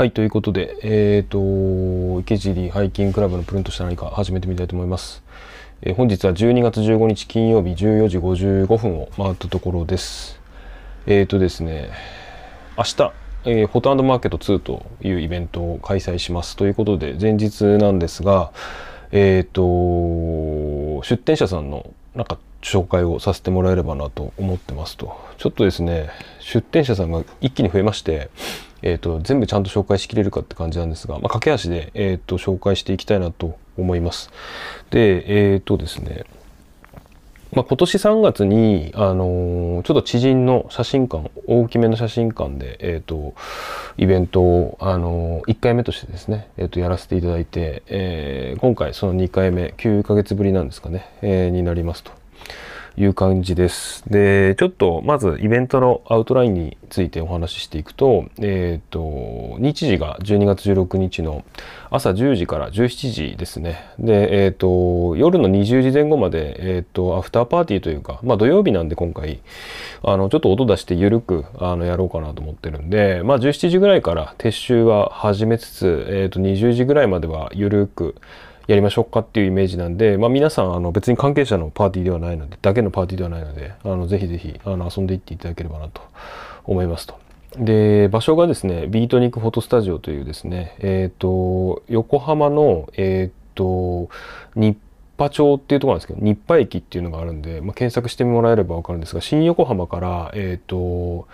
はい、ということで、えっ、と、池尻ハイキングクラブのプリントした何か始めてみたいと思います。えー本日は12月15日金曜日14時55分を回ったところです。えっ、とですね、明日、えーフォトマーケット2というイベントを開催しますということで、前日なんですが、えっ、と、出店者さんのなんか紹介をさせてもらえればなと思ってますと。ちょっとですね、出店者さんが一気に増えまして、えー、と全部ちゃんと紹介しきれるかって感じなんですが、まあ、駆け足で、えー、と紹介していきたいなと思います。で、えっ、とですね、まあ、今年3月に、あのーちょっと知人の写真館大きめの写真館で、えー、とイベントを、あの1回目としてですね、えー、とやらせていただいて、え今回その2回目9ヶ月ぶりなんですかね、えになりますと。いう感じです。で、ちょっとまずイベントのアウトラインについてお話ししていくと、えっ、と、日時が12月16日の朝10時から17時ですね。で、えっ、と、夜の20時前後まで、えっ、と、アフターパーティーというか、まあ土曜日なんで今回、あの、ちょっと音出して緩く、あの、やろうかなと思ってるんで、まあ17時ぐらいから撤収は始めつつ、えっ、と、20時ぐらいまでは緩く、やりましょうかっていうイメージなんで、まあ、皆さんあの別に関係者のパーティーではないのでだけのパーティーではないのであのぜひぜひあの遊んでいっていただければなと思いますと。で場所がですねビートニックフォトスタジオというですねえっ、と横浜のえっ、と日波町っていうところなんですけど日波駅っていうのがあるんで、まあ、検索してもらえれば分かるんですが新横浜からえっ、と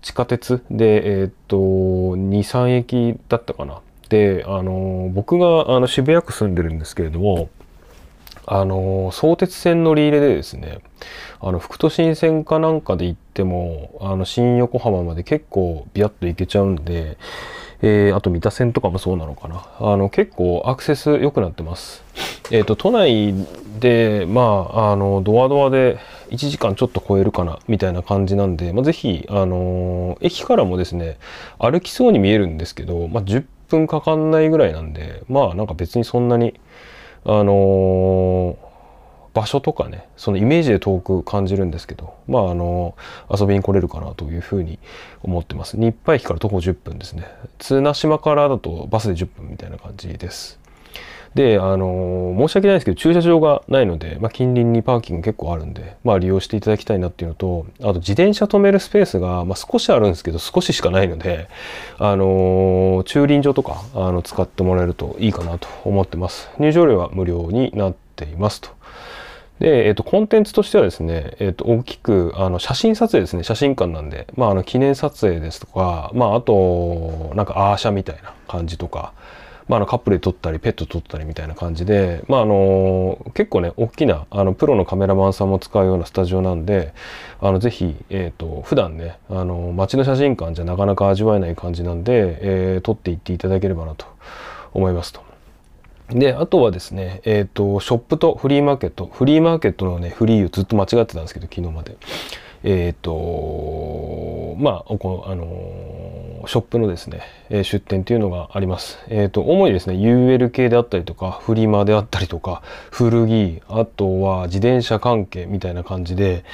地下鉄で、えっと23駅だったかなであの僕があの渋谷区住んでるんですけれどもあの相鉄線乗り入れでですねあの副都心線かなんかで行ってもあの新横浜まで結構ビヤッと行けちゃうんで、えーあと三田線とかもそうなのかなあの結構アクセス良くなってます。えー、と都内でまああのドアドアで1時間ちょっと超えるかなみたいな感じなんで、まあ、ぜひ、あの駅からもですね歩きそうに見えるんですけど、まあ、10分かかんないぐらいなんでまあなんか別にそんなにあの場所とかねそのイメージで遠く感じるんですけどまああの遊びに来れるかなというふうに思ってます。日配駅から徒歩10分ですね。綱島からだとバスで10分みたいな感じです。であの申し訳ないですけど駐車場がないので、まあ、近隣にパーキング結構あるんで、まあ、利用していただきたいなっていうのとあと自転車止めるスペースが、まあ、少しあるんですけど少ししかないのであの駐輪場とかあの使ってもらえるといいかなと思ってます。入場料は無料になっていますと。で、えっと、コンテンツとしてはですね、えっと、大きく、あの、写真撮影ですね、写真館なんで、まあ、あの、記念撮影ですとか、まあ、あと、なんか、アーシャみたいな感じとか、まあ、あの、カップルで撮ったり、ペット撮ったりみたいな感じで、まあ、あの、結構ね、大きな、あの、プロのカメラマンさんも使うようなスタジオなんで、あの、ぜひ、えっと、普段ね、あの、街の写真館じゃなかなか味わえない感じなんで、えー撮っていっていただければなと思いますと。で、あとはですね、えっ、と、ショップとフリーマーケット。フリーマーケットのね、フリーをずっと間違ってたんですけど、昨日まで。えっ、と、まあ、おこあのショップのですね、え出店というのがあります。えっ、と、主にですね、UL 系であったりとか、フリマであったりとか、古着、あとは自転車関係みたいな感じで、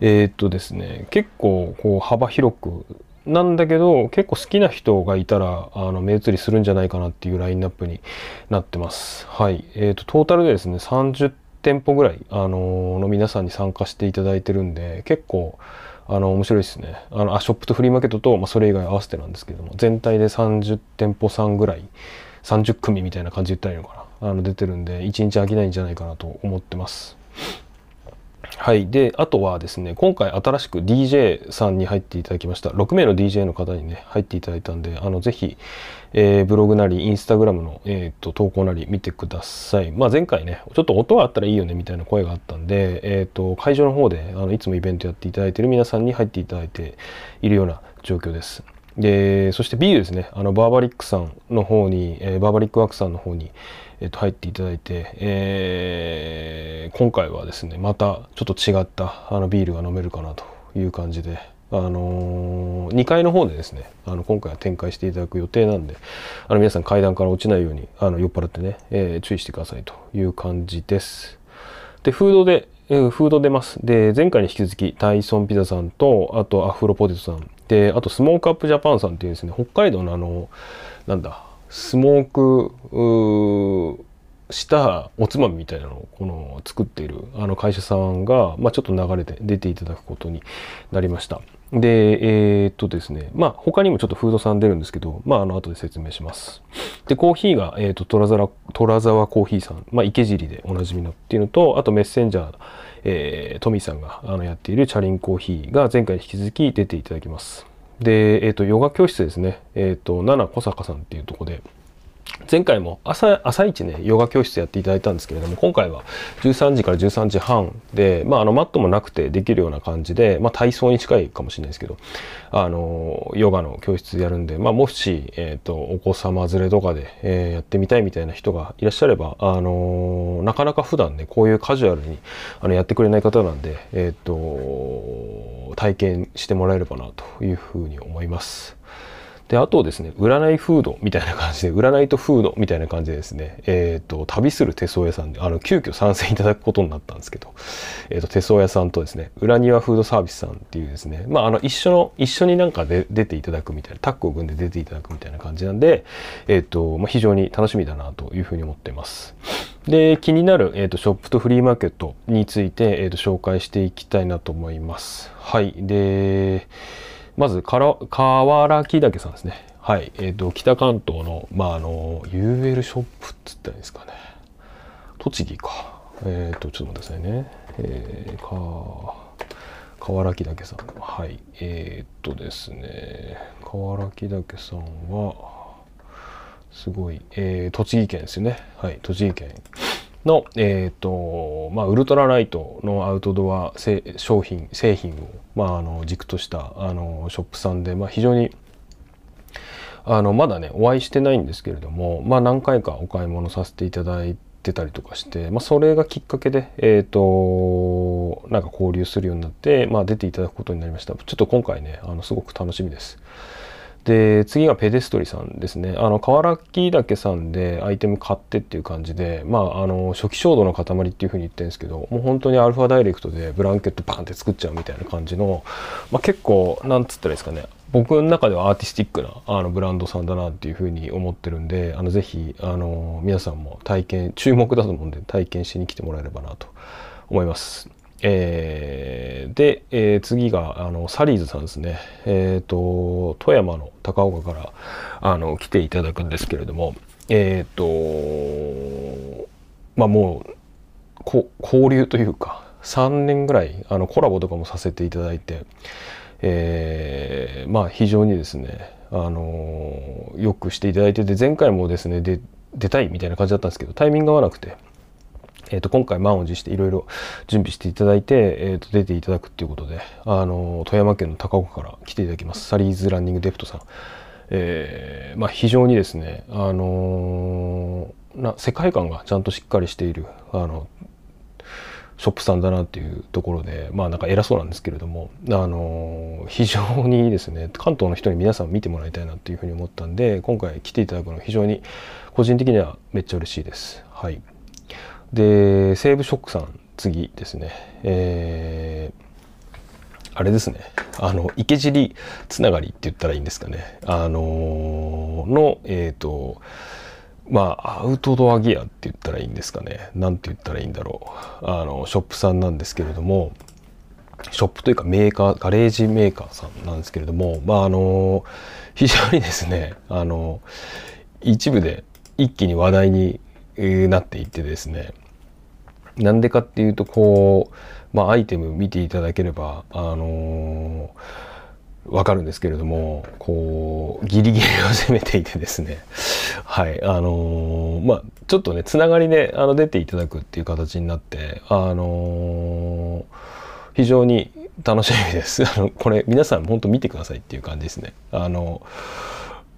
えっ、とですね、結構、こう、幅広く、なんだけど結構好きな人がいたらあの目移りするんじゃないかなっていうラインナップになってます。はい。えっ、と、トータルでですね、30店舗ぐらい、あのの皆さんに参加していただいてるんで、結構、あの、面白いですね。あの、あ、ショップとフリーマーケットと、まあ、それ以外合わせてなんですけども、全体で30店舗さんぐらい、30組みたいな感じで言ったらいいのかな。あの、出てるんで、1日飽きないんじゃないかなと思ってます。はい。で、あとはですね、今回新しく DJ さんに入っていただきました。6名の DJ の方にね、入っていただいたんで、あの、ぜひ、えーブログなり、インスタグラムの、えーと投稿なり見てください。まあ、前回ね、ちょっと音があったらいいよね、みたいな声があったんで、えっ、と、会場の方で、あの、いつもイベントやっていただいている皆さんに入っていただいているような状況です。で、そして B ですね、あの、バーバリックさんの方に、えーバーバリックワークさんの方に、えっと入っていただいて、えー今回はですねまたちょっと違ったあのビールが飲めるかなという感じで、あのー2階の方でですねあの今回は展開していただく予定なんであの皆さん階段から落ちないようにあの酔っ払ってね、えー注意してくださいという感じです。でフードで、えーフード出ますで前回に引き続きタイソンピザさんとあとアフロポテトさんであとスモークアップジャパンさんっていうですね北海道のあのなんだスモークしたおつまみみたいなのをこの作っているあの会社さんが、まあ、ちょっと流れて出ていただくことになりました。で、えー、っとですね、まあ他にもちょっとフードさん出るんですけど、まああの後で説明します。で、コーヒーが、えー、っと、トラザラ、トラザワコーヒーさん、まあ池尻でおなじみのっていうのと、あとメッセンジャー、えー、トミーさんがあのやっているチャリンコーヒーが前回に引き続き出ていただきます。で、えっ、と、ヨガ教室ですね。えっ、と、ナナ小坂さんっていうとこで、前回も朝朝一ねヨガ教室やっていただいたんですけれども今回は13時から13時半で、まあ、あのマットもなくてできるような感じで、まあ、体操に近いかもしれないですけどあのヨガの教室やるんで、まあ、もし、えーと、お子様連れとかで、えー、やってみたいみたいな人がいらっしゃれば、あのなかなか普段ねこういうカジュアルにあのやってくれない方なんで、えーと体験してもらえればなというふうに思います。で、あとですね、占いフードみたいな感じで、占いとフードみたいな感じでですね、えっ、ー、と、旅する手相屋さんで、あの、急遽参戦いただくことになったんですけど、えっ、ー、と、手相屋さんとですね、裏庭フードサービスさんっていうですね、まあ、あの、一緒の、一緒になんかで出ていただくみたいな、タッグを組んで出ていただくみたいな感じなんで、えっ、ー、と、まあ、非常に楽しみだなというふうに思っています。で、気になる、えっ、と、ショップとフリーマーケットについて、えっ、と、紹介していきたいなと思います。はい。で、まず、から、河原木岳さんですね。はい。えっ、ー、と、北関東の、まあ、あの、UL ショップっつったらいいですかね。栃木か。えっ、ー、と、ちょっと待ってくださいね。えー、か、河原木岳さん。はい。えっ、とですね、河原木岳さんは、すごい、えー、栃木県ですよね。はい。栃木県。の、え、ー、と、まあ、ウルトラライトのアウトドア商品、製品を、まあ、あの、軸とした、あの、ショップさんで、まあ、非常に、あの、まだね、お会いしてないんですけれども、まあ、何回かお買い物させていただいてたりとかして、まあ、それがきっかけで、えっ、ー、と、なんか交流するようになって、まあ、出ていただくことになりました。ちょっと今回ね、あの、すごく楽しみです。で次がペデストリさんですねあの河原木岳さんでアイテム買ってっていう感じでまああの初期衝動の塊っていうふうに言ってるんですけどもう本当にアルファダイレクトでブランケットバンって作っちゃうみたいな感じの、まあ、結構なんつったらいいですかね僕の中ではアーティスティックなあのブランドさんだなっていうふうに思ってるんであのぜひあの皆さんも体験注目だと思うんで体験しに来てもらえればなと思います。えー、で、えー、次があのサリーズさんですね。えっ、ー、と富山の高岡からあの来ていただくんですけれども、えっ、とまあもう交流というか3年ぐらいあのコラボとかもさせていただいて、えー、まあ非常にですねあのよくしていただいてて前回もですねで出たいみたいな感じだったんですけどタイミングが合わなくて。えー、と今回満を持していろいろ準備していただいて、えー、と出ていただくっていうことで、あの富山県の高岡から来ていただきます。サリーズランニングデプトさん、えーまあ、非常にですね、あのー、な世界観がちゃんとしっかりしているあのショップさんだなっていうところでまあなんか偉そうなんですけれども、あのー、非常にですね関東の人に皆さん見てもらいたいなっていうふうに思ったんで今回来ていただくの非常に個人的にはめっちゃ嬉しいです。はい。で西武ショックさん次ですね。えー、あれですね。あの池尻つながりって言ったらいいんですかね。あのー、のえっ、ー、とまあアウトドアギアって言ったらいいんですかね。何て言ったらいいんだろう。あのショップさんなんですけれどもショップというかメーカーガレージメーカーさんなんですけれどもまああの非常にですねあの一部で一気に話題になっていってですねなんでかっていうとこう、まあ、アイテム見ていただければあのー、わかるんですけれどもこうギリギリを攻めていてですねはいあのー、まあちょっとねつながりであの出ていただくっていう形になってあのー、非常に楽しみです。あのこれ皆さん本当見てくださいっていう感じですね。あの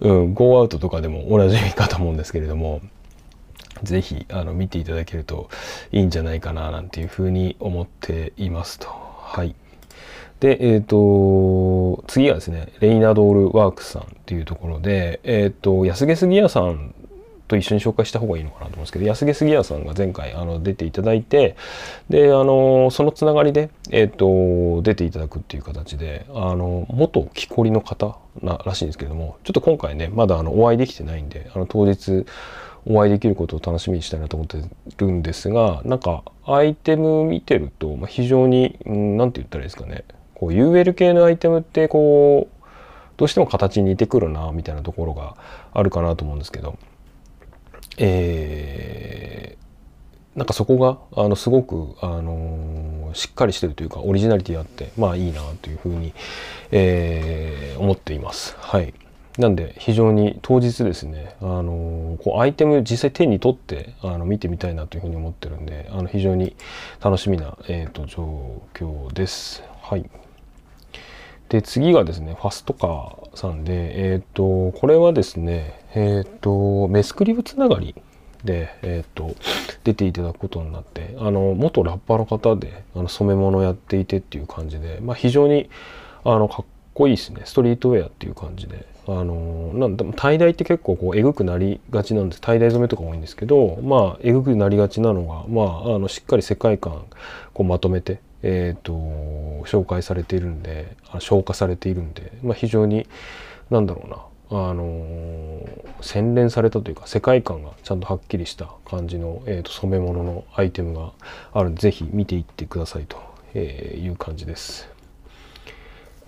うん、ゴーアウトとかでも同じ見かと思うんですけれどもぜひあの見ていただけるといいんじゃないかななんていうふうに思っていますと。はい。で、えっ、ー、と、次はですね、レイナドールワークスさんっていうところで、えっ、ー、と、安毛杉屋さんと一緒に紹介した方がいいのかなと思うんですけど安毛杉谷さんが前回あの出ていただいてであのそのつながりで、えーと、出ていただくっていう形であの元木こりの方ならしいんですけれどもちょっと今回ねまだあのお会いできてないんであの当日お会いできることを楽しみにしたいなと思ってるんですがなんかアイテム見てると、ま、非常に何て言ったらいいですかね。こう UL 系のアイテムってこうどうしても形に似てくるなみたいなところがあるかなと思うんですけど。えー、なんかそこがあのすごく、あのー、しっかりしてるというかオリジナリティあってまあいいなというふうに、えー、思っています。はい。なんで非常に当日ですね、あのこうアイテム実際手に取ってあの見てみたいなというふうに思ってるんであの非常に楽しみな、えーと、状況です。はい、で次がですねファストカーさんで、えっ、ー、とこれはですねえっ、ー、とメスクリブつながりで、えっ、ー、と出ていただくことになってあの元ラッパーの方であの染め物をやっていてっていう感じで、まあ、非常にあのかっこいいですね。ストリートウェアっていう感じで。あのなんだタイダイって結構こうえぐくなりがちなんですタイダイ染めとか多いんですけどまあえぐくなりがちなのがまああのしっかり世界観こうまとめてえーと、紹介されているんで消化されているんで、まあ、非常になんだろうなあの、洗練されたというか世界観がちゃんとはっきりした感じの、えーと、染め物のアイテムがあるんで是非見ていってくださいという感じです。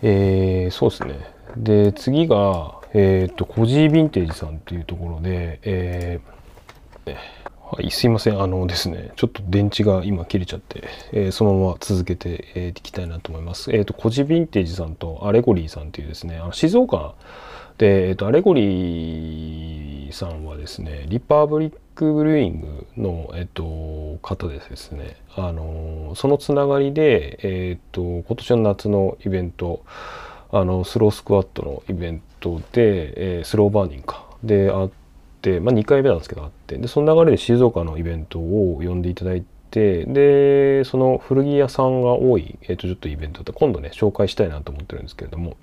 えー、そうですね。で次が、えーと、コジーヴィンテージさんというところで、えー、はい、すいません。あのですね、ちょっと電池が今切れちゃって、えー、そのまま続けてい、えー、きたいなと思います。えっ、ー、と、コジヴィンテージさんとアレゴリーさんというですね、あの静岡で、えっ、と、アレゴリーさんはですね、リパーブリックブルーイングの、えっ、と、方でですね、あのそのつながりで、えっ、と、今年の夏のイベント、あの、スロースクワットのイベントで、えスローバーニングか、であって、、まあ、2回目なんですけどあって。でその流れで静岡のイベントを呼んでいただいてでその古着屋さんが多い、えー、とちょっとイベントって今度ね紹介したいなと思ってるんですけれども、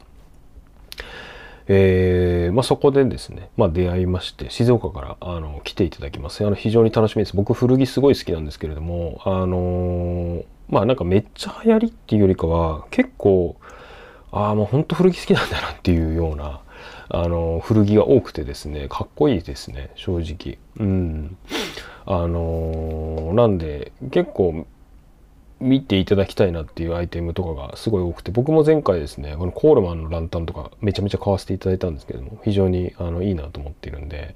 えーまあ、そこでですね、まあ、出会いまして静岡からあの来ていただきます。あの非常に楽しみです。僕古着すごい好きなんですけれどもあのー、まあなんかめっちゃ流行りっていうよりかは結構ああもうほんと古着好きなんだなっていうようなあの古着が多くてですねかっこいいですね正直。うん。あのなんで結構見ていただきたいなっていうアイテムとかがすごい多くて僕も前回ですねこのコールマンのランタンとかめちゃめちゃ買わせていただいたんですけども非常にあのいいなと思っているんで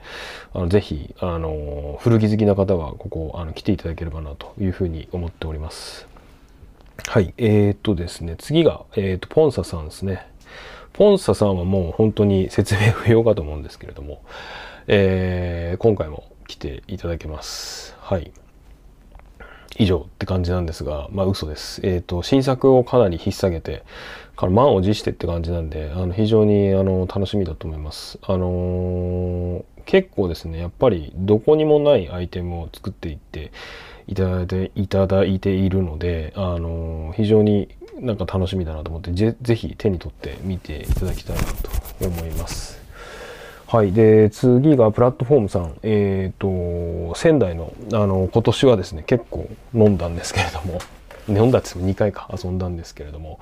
あのぜひあの古着好きな方はここあの来ていただければなというふうに思っております。はいえー、っとですね次が、えー、っとポンサさんですねポンサさんはもう本当に説明不要かと思うんですけれども、えー、今回も来ていただけます。はい。以上って感じなんですが、まあ嘘です。えっ、ー、と、新作をかなり引っ提げて、から満を持してって感じなんで、あの非常にあの楽しみだと思います。あのー、結構ですね、やっぱりどこにもないアイテムを作っていっていただいていただいているので、あの、非常になんか楽しみだなと思ってぜぜひ手に取って見ていただきたいなと思います。はい。で、次がプラットフォームさん。えっ、ー、と、仙台の、あの、今年はですね、結構飲んだんですけれども、飲んだって2回か遊んだんですけれども、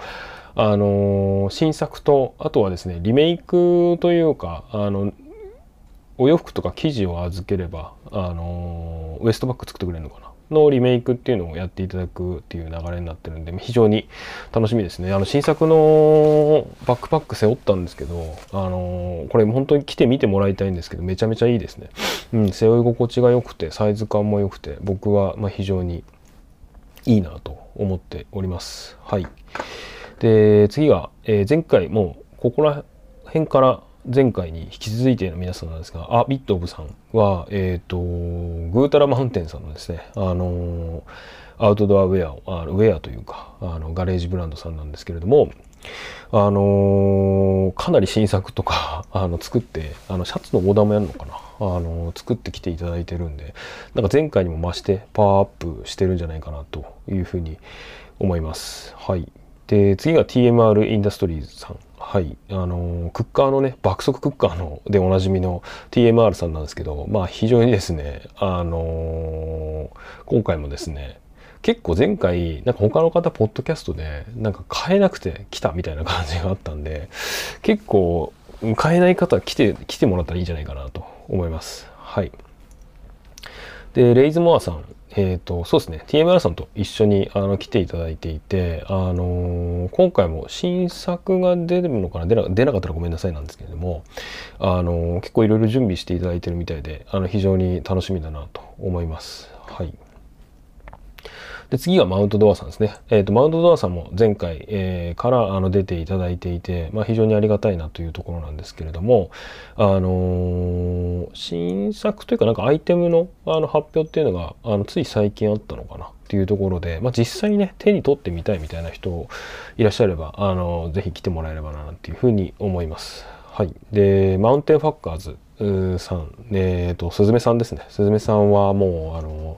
あの、新作と、あとはですね、リメイクというか、あの、お洋服とか生地を預ければ、あの、ウエストバッグ作ってくれるのかな。のリメイクっていうのをやっていただくっていう流れになってるんで非常に楽しみですね。あの新作のバックパック背負ったんですけどあのこれ本当に来て見てもらいたいんですけどめちゃめちゃいいですね、うん、背負い心地が良くてサイズ感も良くて僕はま非常にいいなと思っております。はい。で次が、えー、前回もうここら辺から前回に引き続いての皆さんなんですが、あ、ビットオブさんは、えっ、ー、と、グータラマウンテンさんのですね、あのアウトドアウェアを、あウェアというか、あの、ガレージブランドさんなんですけれども、あのかなり新作とか、あの、作って、あの、シャツのオーダーもやるのかな。あの作ってきていただいてるんでなんか前回にも増してパワーアップしてるんじゃないかなというふうに思います。はい、で次が TMR インダストリーズさんはい。あの、クッカーのね、爆速クッカーのでおなじみの TMR さんなんですけど、まあ非常にですね、あの今回もですね、結構前回、なんか他の方、ポッドキャストで、なんか買えなくて来たみたいな感じがあったんで、結構、買えない方来て、来てもらったらいいんじゃないかなと思います。はい。で、レイズモアさん、えっ、ー、と、そうですね、TMR さんと一緒にあの来ていただいていて、あのー、今回も新作が出るのかな？出な出なかったらごめんなさいなんですけれども、あのー、結構いろいろ準備していただいてるみたいで、あの非常に楽しみだなと思います。はい。で次がマウントドアさんですね。えっ、ー、と、マウントドアさんも前回、えー、からあの出ていただいていて、まあ、非常にありがたいなというところなんですけれども、あのー、新作というかなんかアイテムのあの発表っていうのがあのつい最近あったのかなっていうところで、まあ、実際にね、手に取ってみたいみたいな人いらっしゃれば、あのぜひ来てもらえればなっていうふうに思います。はい。で、マウンテンファッカーズさん、えっ、ー、と、すずめさんですね。すずめさんはもう、あの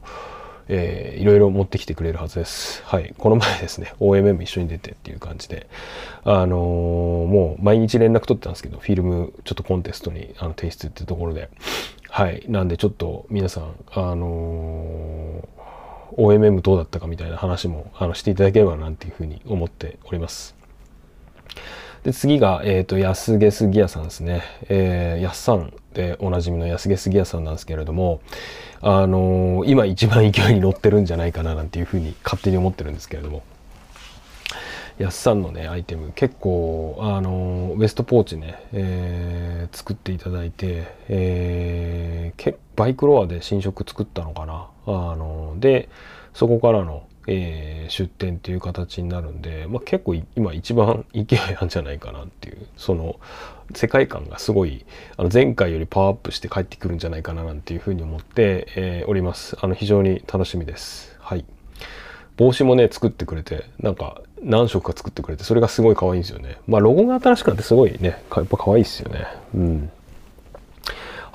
えー、いろいろ持ってきてくれるはずです。はい。この前ですね、OMM 一緒に出てっていう感じで、あのー、もう毎日連絡取ってたんですけど、フィルムちょっとコンテストにあの提出っていうところで、はい。なんでちょっと皆さん、あのー、OMM どうだったかみたいな話もあのしていただければなっていうふうに思っております。で次が、えっ、ー、と、安毛杉屋さんですね。えー、安さんでおなじみの安毛杉屋さんなんですけれども、あのー、今一番勢いに乗ってるんじゃないかななんていうふうに勝手に思ってるんですけれども。安さんのね、アイテム、結構、あのウエストポーチね、えー、作っていただいて、えー、バイクロアで新色作ったのかな。あので、そこからの、えー、出店っていう形になるんで、まあ、結構今一番勢いなんじゃないかなっていうその世界観がすごいあの前回よりパワーアップして帰ってくるんじゃないかななんていうふうに思って、えー、おりますあの非常に楽しみですはい帽子もね作ってくれてなんか何色か作ってくれてそれがすごい可愛いんですよねまあロゴが新しくなってすごいねやっぱ可愛いですよねうん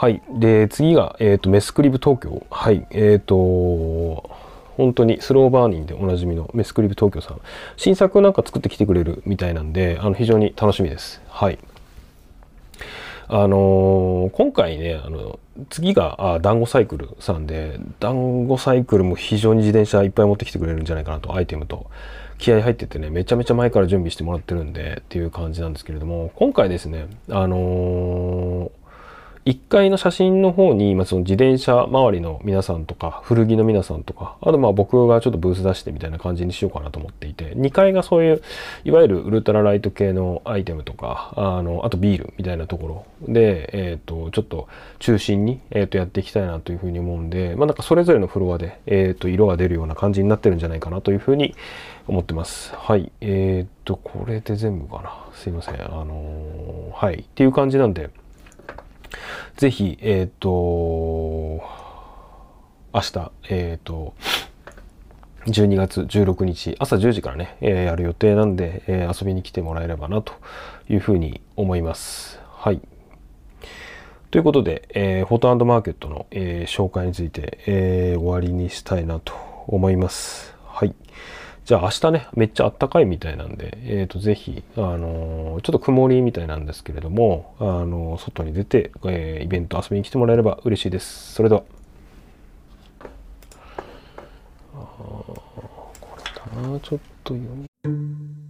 はい。で、次が、えっ、ー、と、メスクリブ東京。はい。えっ、ー、と、本当にスローバーニンでおなじみのメスクリブ東京さん。新作なんか作ってきてくれるみたいなんであの非常に楽しみです。はい。あのー、今回ねあの次があ団子サイクルさんで団子サイクルも非常に自転車いっぱい持ってきてくれるんじゃないかなとアイテムと。気合入っててねめちゃめちゃ前から準備してもらってるんでっていう感じなんですけれども今回ですねあのー1階の写真の方に、まあ、その自転車周りの皆さんとか、古着の皆さんとか、あとまあ僕がちょっとブース出してみたいな感じにしようかなと思っていて、2階がそういう、いわゆるウルトラライト系のアイテムとか、あの、あとビールみたいなところで、えっ、ー、と、ちょっと中心に、えっ、ー、と、やっていきたいなというふうに思うんで、まあなんかそれぞれのフロアで、えっ、ー、と、色が出るような感じになってるんじゃないかなというふうに思ってます。はい。えっ、と、これで全部かな。すいません。あのはい。っていう感じなんで、ぜひ、えっ、ー、と、明日、えっ、ー、と、12月16日朝10時からね、えー、やる予定なんで、えー、遊びに来てもらえればなというふうに思います。はい。ということで、えー、フォトマーケットの、えー、紹介について、えー、終わりにしたいなと思います。はい。じゃあ明日ね、めっちゃあったかいみたいなんで、えっ、ー、と、ぜひ、あのー、ちょっと曇りみたいなんですけれども、あのー、外に出て、えー、イベント遊びに来てもらえれば嬉しいです。それでは。あこれだな、ちょっと読み。